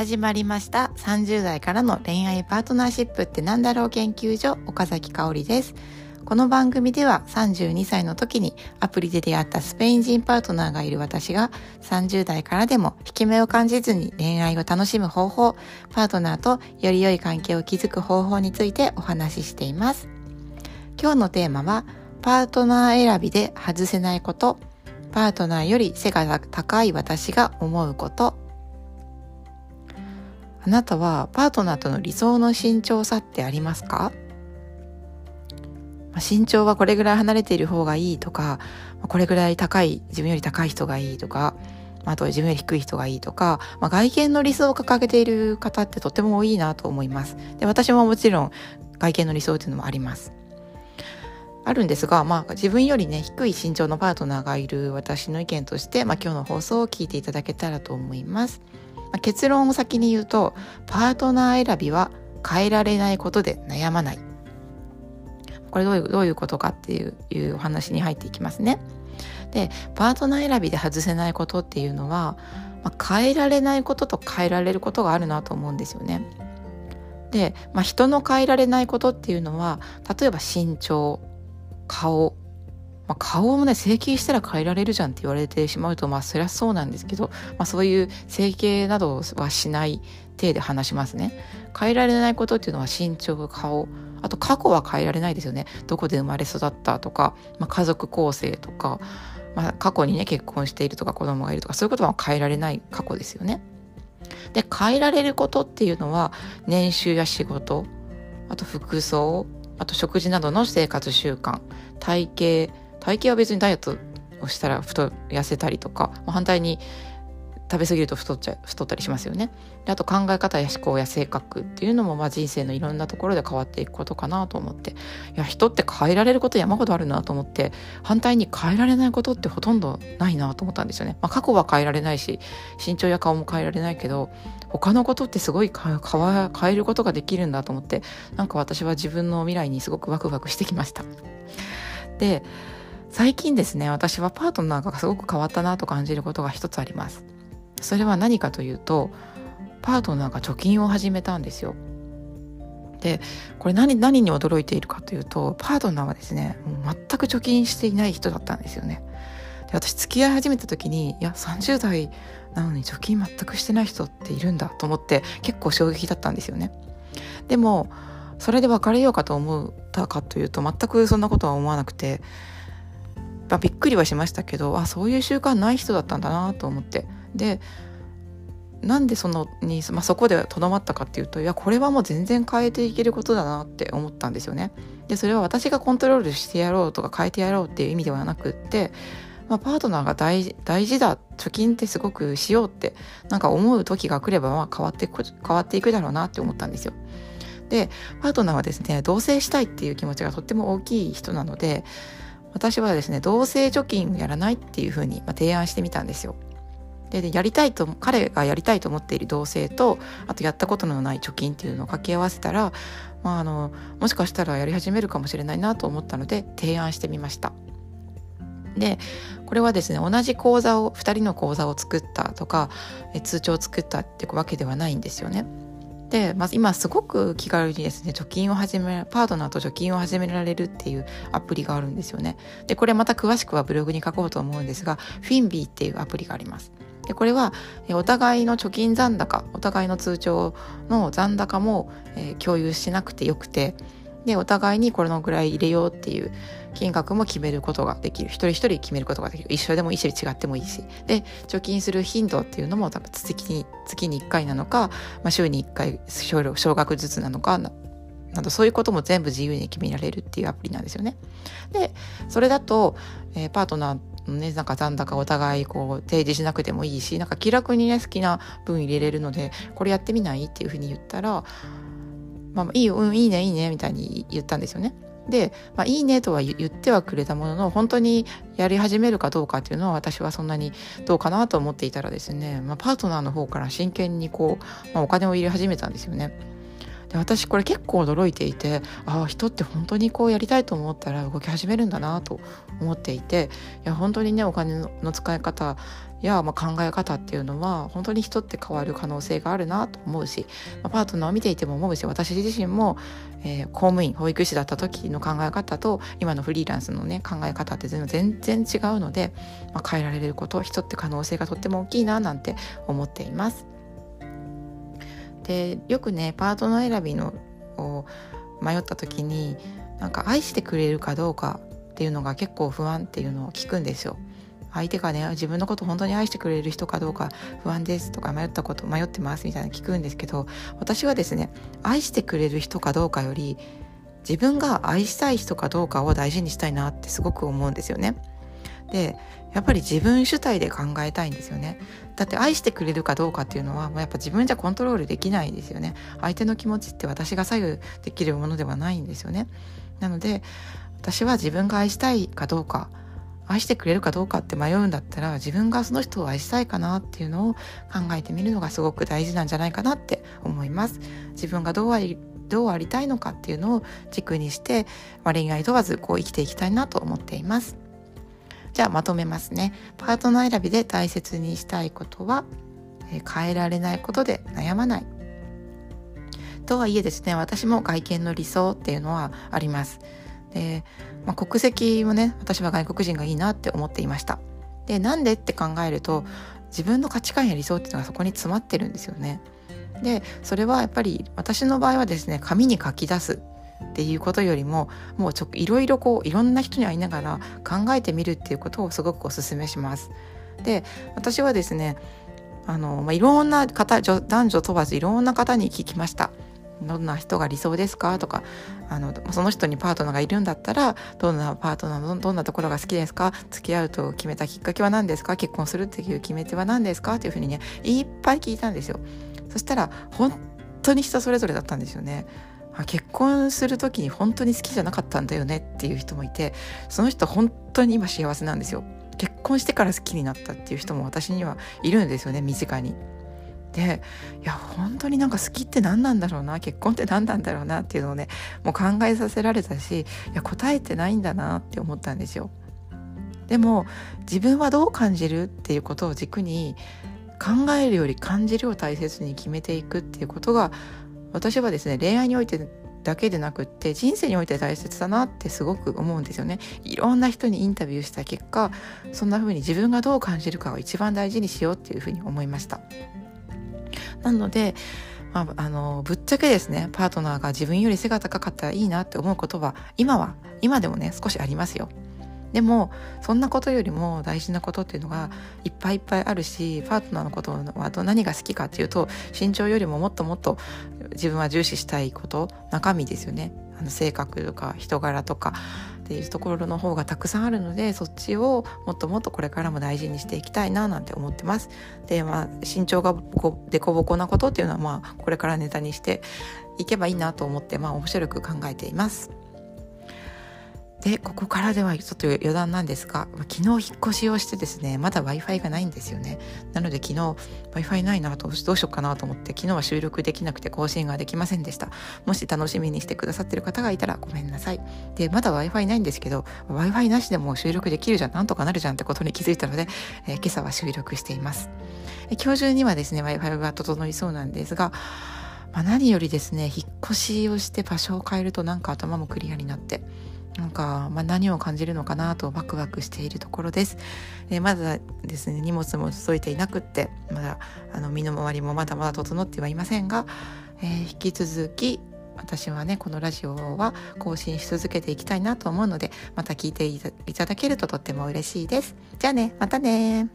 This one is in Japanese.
始まりました。30代からの恋愛パートナーシップってなんだろう研究所岡崎香織です。この番組では32歳の時にアプリで出会ったスペイン人パートナーがいる私が30代からでも引き目を感じずに恋愛を楽しむ方法パートナーとより良い関係を築く方法についてお話ししています。今日のテーマはパートナー選びで外せないこと。パートナーより背が高い私が思うこと。あなたはパートナーとの理想の身長差ってありますか？身長はこれぐらい離れている方がいいとかこれぐらい高い自分より高い人がいいとかあと自分より低い人がいいとか、まあ、外見の理想を掲げている方ってとても多いなと思います。で私ももちろん外見の理想っていうのもあります。あるんですが、まあ、自分よりね低い身長のパートナーがいる私の意見として、まあ、今日の放送を聞いていただけたらと思います。まあ、結論を先に言うとパートナー選びは変えられないことで悩まない。これどういうどういうことかっていういうお話に入っていきますね。でパートナー選びで外せないことっていうのは、まあ、変えられないことと変えられることがあるなと思うんですよね。で、まあ、人の変えられないことっていうのは例えば身長顔、まあ、顔もね整形したら変えられるじゃんって言われてしまうとまあそりゃそうなんですけど、まあ、そういう整形などはしない体で話しますね。変えられないことっていうのは身長顔あと過去は変えられないですよね。どこで生まれ育ったとか、まあ、家族構成とか、まあ、過去にね結婚しているとか子供がいるとかそういうことは変えられない過去ですよね。で変えられることっていうのは年収や仕事あと服装あと食事などの生活習慣体型体型は別にダイエットをしたら太痩せたりとか反対に食べ過ぎると太っちゃ太ったりしますよね。であと考え方や思考や性格っていうのもまあ人生のいろんなところで変わっていくことかなと思って。いや人って変えられること山ほどあるなと思って反対に変えられないことってほとんどないなと思ったんですよね、まあ、過去は変えられないし身長や顔も変えられないけど他のことってすごい変えることができるんだと思ってなんか私は自分の未来にすごくワクワクしてきました。で最近ですね私はパートナーがすごく変わったなと感じることが一つあります。それは何かというとパートナーが貯金を始めたんですよ。でこれ何何に驚いているかというとパートナーはですね全く貯金していない人だったんですよね。で私付き合い始めた時にいや30代なのに貯金全くしてない人っているんだと思って結構衝撃だったんですよね。でもそれで別れようかと思ったかというと全くそんなことは思わなくて、まあ、びっくりはしましたけどあそういう習慣ない人だったんだなと思ってでなんでそのに、まあ、そこでとどまったかっていうといやこれはもう全然変えていけることだなって思ったんですよね。でそれは私がコントロールしてやろうとか変えてやろうっていう意味ではなくって、まあ、パートナーが大大事だ貯金ってすごくしようってなんか思う時が来ればまあ変わって変わっていくだろうなって思ったんですよ。でパートナーはですね同棲したいっていう気持ちがとっても大きい人なので私はですね同棲貯金やらないっていうふうに提案してみたんですよ。でやりたいと彼がやりたいと思っている同性とあとやったことのない貯金っていうのを掛け合わせたら、まあ、あのもしかしたらやり始めるかもしれないなと思ったので提案してみました。でこれはですね同じ講座を2人の講座を作ったとか通帳を作ったってわけではないんですよね。で、まあ、今すごく気軽にですね貯金を始めパートナーと貯金を始められるっていうアプリがあるんですよね。でこれまた詳しくはブログに書こうと思うんですがフィンビーっていうアプリがあります。でこれはお互いの貯金残高お互いの通帳の残高も、えー、共有しなくてよくてでお互いにこれのぐらい入れようっていう金額も決めることができる。一人一人決めることができる。一緒でもいいし違ってもいいし。で貯金する頻度っていうのも多分月に月に1回なのか、まあ、週に1回少額ずつなのかなどそういうことも全部自由に決められるっていうアプリなんですよね。でそれだと、えー、パートナーね、なんか残高お互いこう提示しなくてもいいしなんか気楽にね好きな分入れれるのでこれやってみない？っていうふうに言ったら「まあ、いい、うん、いいねいいね」みたいに言ったんですよね。で、まあ、いいねとは言ってはくれたものの本当にやり始めるかどうかっていうのは私はそんなにどうかなと思っていたらですね、まあ、パートナーの方から真剣にこう、まあ、お金を入れ始めたんですよね。で私これ結構驚いていてああ人って本当にこうやりたいと思ったら動き始めるんだなと思っていていや本当にねお金の使い方や、まあ、考え方っていうのは本当に人って変わる可能性があるなと思うし、まあ、パートナーを見ていても思うし私自身も、えー、公務員保育士だった時の考え方と今のフリーランスのね考え方って全然違うので、まあ、変えられること人って可能性がとっても大きいななんて思っています。でよくねパートナー選びのを迷った時になんか愛してくれるかどうかっていうのが結構不安っていうのを聞くんですよ。相手がね自分のこと本当に愛してくれる人かどうか不安ですとか迷ったこと迷ってますみたいな聞くんですけど私はですね愛してくれる人かどうかより自分が愛したい人かどうかを大事にしたいなってすごく思うんですよね。でやっぱり自分主体で考えたいんですよね。だって愛してくれるかどうかっていうのはもうやっぱ自分じゃコントロールできないですよね。相手の気持ちって私が左右できるものではないんですよね。なので私は自分が愛したいかどうか愛してくれるかどうかって迷うんだったら自分がその人を愛したいかなっていうのを考えてみるのがすごく大事なんじゃないかなって思います。自分がどうありどうありたいのかっていうのを軸にして、まあ、恋愛問わずこう生きていきたいなと思っています。じゃあまとめますね。パートナー選びで大切にしたいことは、え変えられないことで悩まない。とはいえですね私も外見の理想っていうのはあります。で、まあ、国籍もね私は外国人がいいなって思っていました。でなんでって考えると自分の価値観や理想っていうのがそこに詰まってるんですよね。でそれはやっぱり私の場合はですね紙に書き出す。っていうことよりももうちょいろいろこういろんな人に会いながら考えてみるっていうことをすごくお勧めします。で私はですねあの、まあ、いろんな方男女問わずいろんな方に聞きました。どんな人が理想ですか？とかあのその人にパートナーがいるんだったらどんなパートナーのどんなところが好きですか？付き合うと決めたきっかけは何ですか？結婚するっていう決め手は何ですか？っていうふうにねいっぱい聞いたんですよ。そしたら本当に人それぞれだったんですよね。結婚する時に本当に好きじゃなかったんだよねっていう人もいてその人本当に今幸せなんですよ結婚してから好きになったっていう人も私にはいるんですよね身近に。でいや本当になんか好きって何なんだろうな結婚って何なんだろうなっていうのをねもう考えさせられたしいや答えてないんだなって思ったんですよ。でも自分はどう感じるっていうことを軸に考えるより感じるを大切に決めていくっていうことが私はですね恋愛においてだけでなくって人生において大切だなってすごく思うんですよね。いろんな人にインタビューした結果そんな風に自分がどう感じるかを一番大事にしようっていう風に思いました。なのでまあ、あのぶっちゃけですねパートナーが自分より背が高かったらいいなって思うことは今は今でもね少しありますよ。でもそんなことよりも大事なことっていうのがいっぱいいっぱいあるしパートナーのことは何が好きかっていうと身長よりももっともっと自分は重視したいこと中身ですよねあの性格とか人柄とかっていうところの方がたくさんあるのでそっちをもっともっとこれからも大事にしていきたいななんて思ってます。でまあ身長が凸凹なことっていうのはまあこれからネタにしていけばいいなと思ってまあ面白く考えています。でここからではちょっと余談なんですが昨日引っ越しをしてですねまだ w i f i がないんですよね。なので昨日 w i f i ないなとどうしようかなと思って昨日は収録できなくて更新ができませんでした。もし楽しみにしてくださってる方がいたらごめんなさい。でまだ w i f i ないんですけど w i f i なしでも収録できるじゃんなんとかなるじゃんってことに気づいたので、えー、今朝は収録しています、今日中にはですね w i f i が整いそうなんですがまあ、何よりですね引っ越しをして場所を変えるとなんか頭もクリアになってなんか、まあ、何を感じるのかなとワクワクしているところです。え、まだですね荷物も届いていなくってまだあの身の回りもまだまだ整ってはいませんが、えー、引き続き私はねこのラジオは更新し続けていきたいなと思うのでまた聞いていただけるととっても嬉しいです。じゃあねまたね